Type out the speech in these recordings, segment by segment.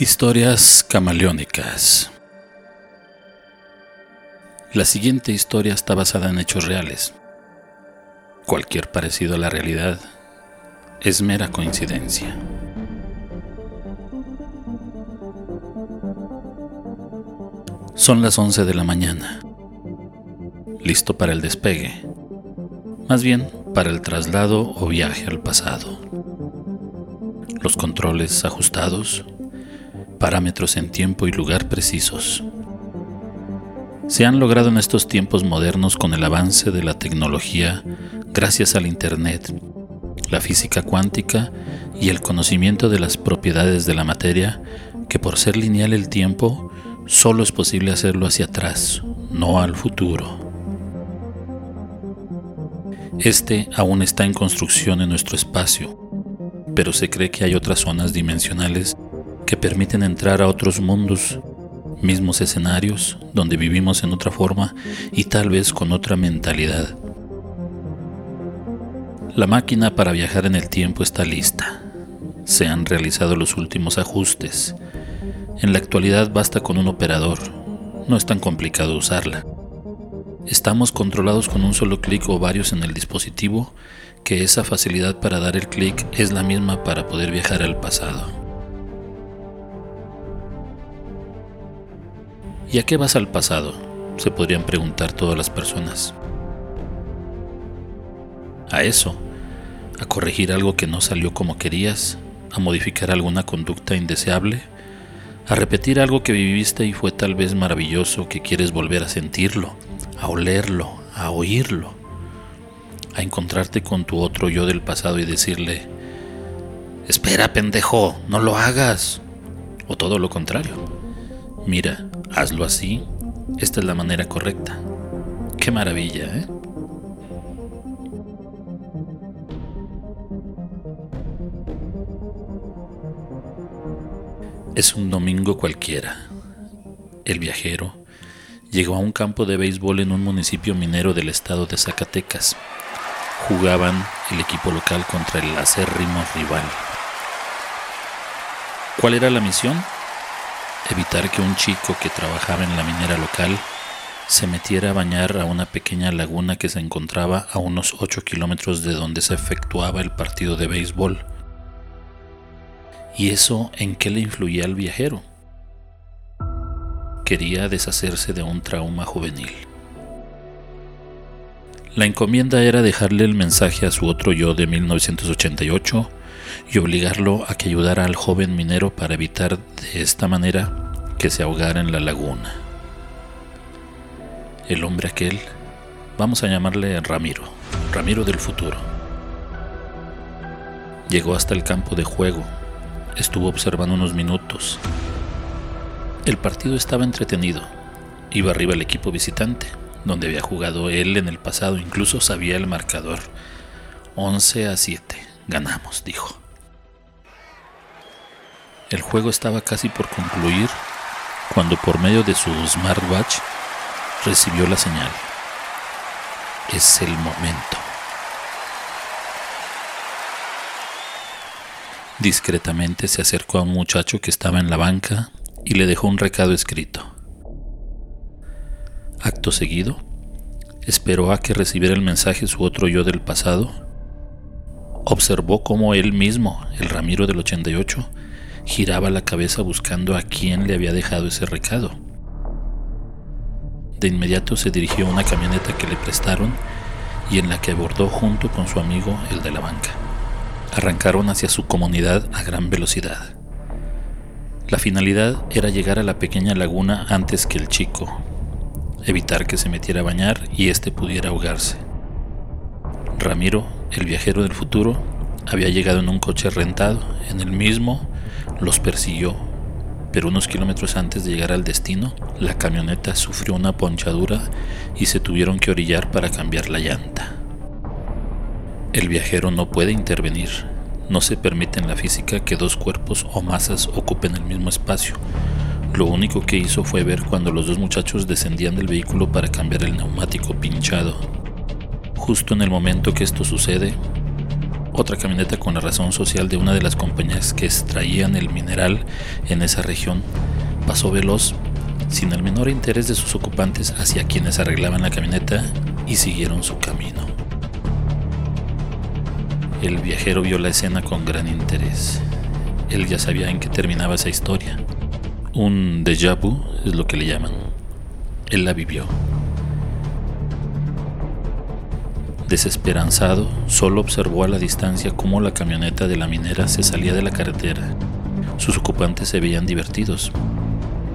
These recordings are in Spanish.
Historias camaleónicas. La siguiente historia está basada en hechos reales. Cualquier parecido a la realidad es mera coincidencia. Son las 11 de la mañana. Listo para el despegue. Más bien, para el traslado o viaje al pasado. Los controles ajustados parámetros en tiempo y lugar precisos. Se han logrado en estos tiempos modernos con el avance de la tecnología gracias al Internet, la física cuántica y el conocimiento de las propiedades de la materia que por ser lineal el tiempo solo es posible hacerlo hacia atrás, no al futuro. Este aún está en construcción en nuestro espacio, pero se cree que hay otras zonas dimensionales que permiten entrar a otros mundos, mismos escenarios, donde vivimos en otra forma y tal vez con otra mentalidad. La máquina para viajar en el tiempo está lista. Se han realizado los últimos ajustes. En la actualidad basta con un operador. No es tan complicado usarla. Estamos controlados con un solo clic o varios en el dispositivo, que esa facilidad para dar el clic es la misma para poder viajar al pasado. ¿Y a qué vas al pasado? Se podrían preguntar todas las personas. A eso, a corregir algo que no salió como querías, a modificar alguna conducta indeseable, a repetir algo que viviste y fue tal vez maravilloso que quieres volver a sentirlo, a olerlo, a oírlo, a encontrarte con tu otro yo del pasado y decirle, espera pendejo, no lo hagas, o todo lo contrario. Mira, hazlo así, esta es la manera correcta. Qué maravilla, ¿eh? Es un domingo cualquiera. El viajero llegó a un campo de béisbol en un municipio minero del estado de Zacatecas. Jugaban el equipo local contra el acérrimo rival. ¿Cuál era la misión? Evitar que un chico que trabajaba en la minera local se metiera a bañar a una pequeña laguna que se encontraba a unos 8 kilómetros de donde se efectuaba el partido de béisbol. ¿Y eso en qué le influía al viajero? Quería deshacerse de un trauma juvenil. La encomienda era dejarle el mensaje a su otro yo de 1988 y obligarlo a que ayudara al joven minero para evitar de esta manera que se ahogara en la laguna. El hombre aquel, vamos a llamarle Ramiro, Ramiro del futuro. Llegó hasta el campo de juego, estuvo observando unos minutos. El partido estaba entretenido, iba arriba el equipo visitante, donde había jugado él en el pasado, incluso sabía el marcador. 11 a 7, ganamos, dijo. El juego estaba casi por concluir cuando por medio de su smartwatch recibió la señal. Es el momento. Discretamente se acercó a un muchacho que estaba en la banca y le dejó un recado escrito. Acto seguido, esperó a que recibiera el mensaje su otro yo del pasado. Observó cómo él mismo, el Ramiro del 88, giraba la cabeza buscando a quién le había dejado ese recado. De inmediato se dirigió a una camioneta que le prestaron y en la que abordó junto con su amigo, el de la banca. Arrancaron hacia su comunidad a gran velocidad. La finalidad era llegar a la pequeña laguna antes que el chico, evitar que se metiera a bañar y éste pudiera ahogarse. Ramiro, el viajero del futuro, había llegado en un coche rentado, en el mismo los persiguió, pero unos kilómetros antes de llegar al destino, la camioneta sufrió una ponchadura y se tuvieron que orillar para cambiar la llanta. El viajero no puede intervenir. No se permite en la física que dos cuerpos o masas ocupen el mismo espacio. Lo único que hizo fue ver cuando los dos muchachos descendían del vehículo para cambiar el neumático pinchado. Justo en el momento que esto sucede, Otra camioneta con la razón social de una de las compañías que extraían el mineral en esa región pasó veloz sin el menor interés de sus ocupantes hacia quienes arreglaban la camioneta y siguieron su camino. El viajero vio la escena con gran interés. Él ya sabía en qué terminaba esa historia. Un déjà vu es lo que le llaman. Él la vivió. Desesperanzado, solo observó a la distancia cómo la camioneta de la minera se salía de la carretera. Sus ocupantes se veían divertidos.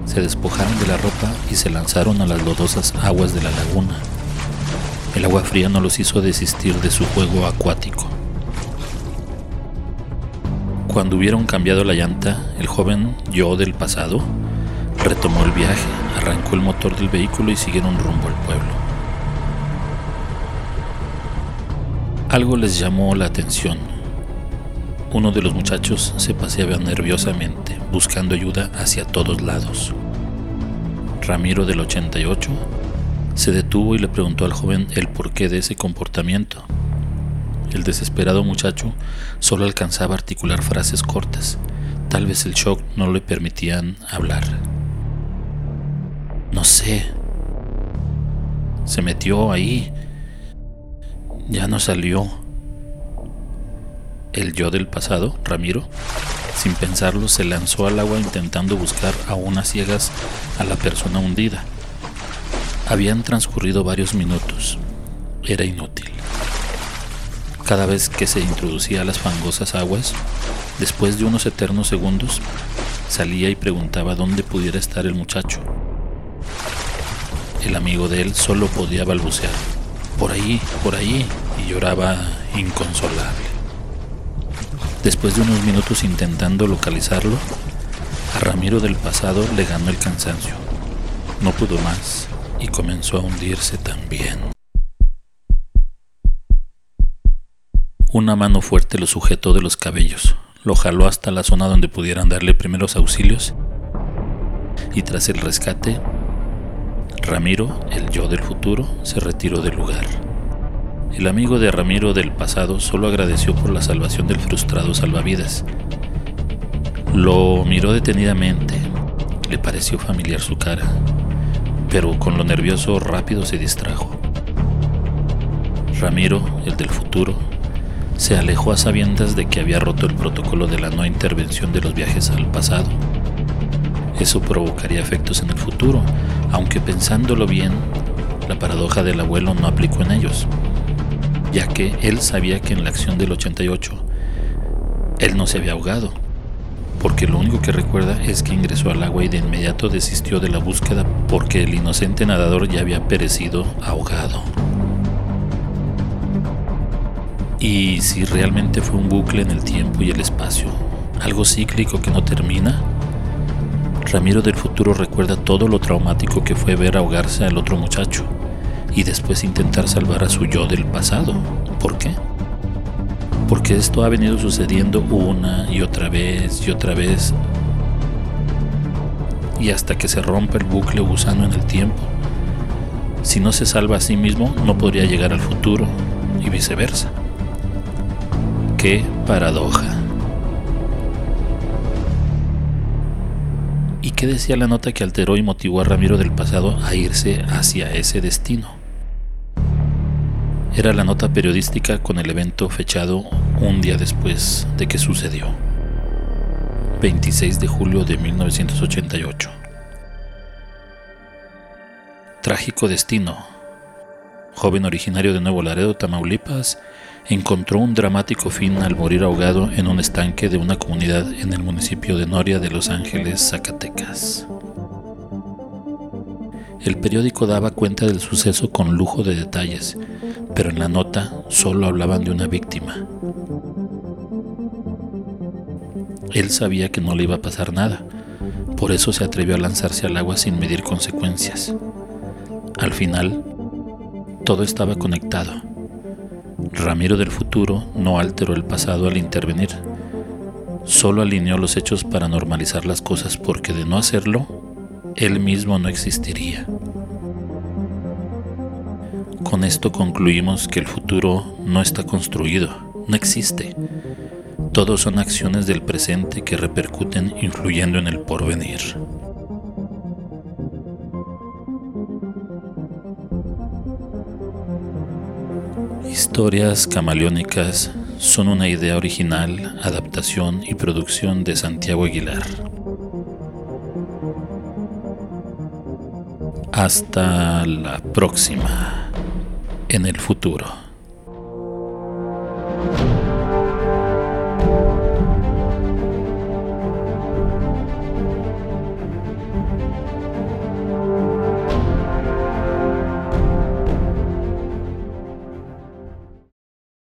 Se despojaron de la ropa y se lanzaron a las lodosas aguas de la laguna. El agua fría no los hizo desistir de su juego acuático. Cuando hubieron cambiado la llanta, el joven yo del pasado retomó el viaje, arrancó el motor del vehículo y siguieron rumbo al pueblo. Algo les llamó la atención. Uno de los muchachos se paseaba nerviosamente, buscando ayuda hacia todos lados. Ramiro del 88 se detuvo y le preguntó al joven el porqué de ese comportamiento. El desesperado muchacho solo alcanzaba a articular frases cortas. Tal vez el shock no le permitían hablar. No sé. Se metió ahí ya no salió. El yo del pasado, Ramiro, sin pensarlo, se lanzó al agua intentando buscar a unas ciegas a la persona hundida. Habían transcurrido varios minutos. Era inútil. Cada vez que se introducía a las fangosas aguas, después de unos eternos segundos, salía y preguntaba dónde pudiera estar el muchacho. El amigo de él solo podía balbucear por ahí, por ahí, y lloraba inconsolable. Después de unos minutos intentando localizarlo, a Ramiro del pasado le ganó el cansancio. No pudo más y comenzó a hundirse también. Una mano fuerte lo sujetó de los cabellos, lo jaló hasta la zona donde pudieran darle primeros auxilios y tras el rescate Ramiro, el yo del futuro, se retiró del lugar. El amigo de Ramiro del pasado solo agradeció por la salvación del frustrado salvavidas. Lo miró detenidamente. Le pareció familiar su cara, pero con lo nervioso rápido se distrajo. Ramiro, el del futuro, se alejó a sabiendas de que había roto el protocolo de la no intervención de los viajes al pasado. Eso provocaría efectos en el futuro, aunque pensándolo bien, la paradoja del abuelo no aplicó en ellos, ya que él sabía que en la acción del 88 él no se había ahogado, porque lo único que recuerda es que ingresó al agua y de inmediato desistió de la búsqueda porque el inocente nadador ya había perecido ahogado. Y si realmente fue un bucle en el tiempo y el espacio, algo cíclico que no termina, Ramiro del futuro recuerda todo lo traumático que fue ver ahogarse al otro muchacho y después intentar salvar a su yo del pasado. ¿Por qué? Porque esto ha venido sucediendo una y otra vez y otra vez y hasta que se rompa el bucle gusano en el tiempo. Si no se salva a sí mismo, no podría llegar al futuro y viceversa. ¡Qué paradoja! ¿Y qué decía la nota que alteró y motivó a Ramiro del pasado a irse hacia ese destino? Era la nota periodística con el evento fechado un día después de que sucedió. 26 de julio de 1988. Trágico destino. Joven originario de Nuevo Laredo, Tamaulipas, encontró un dramático fin al morir ahogado en un estanque de una comunidad en el municipio de Noria de Los Ángeles, Zacatecas. El periódico daba cuenta del suceso con lujo de detalles, pero en la nota solo hablaban de una víctima. Él sabía que no le iba a pasar nada, por eso se atrevió a lanzarse al agua sin medir consecuencias. Al final, todo estaba conectado Ramiro del futuro no alteró el pasado al intervenir, solo alineó los hechos para normalizar las cosas porque de no hacerlo, él mismo no existiría. Con esto concluimos que el futuro no está construido, no existe. Todos son acciones del presente que repercuten influyendo en el porvenir. Historias camaleónicas son una idea original, adaptación y producción de Santiago Aguilar. Hasta la próxima, en el futuro.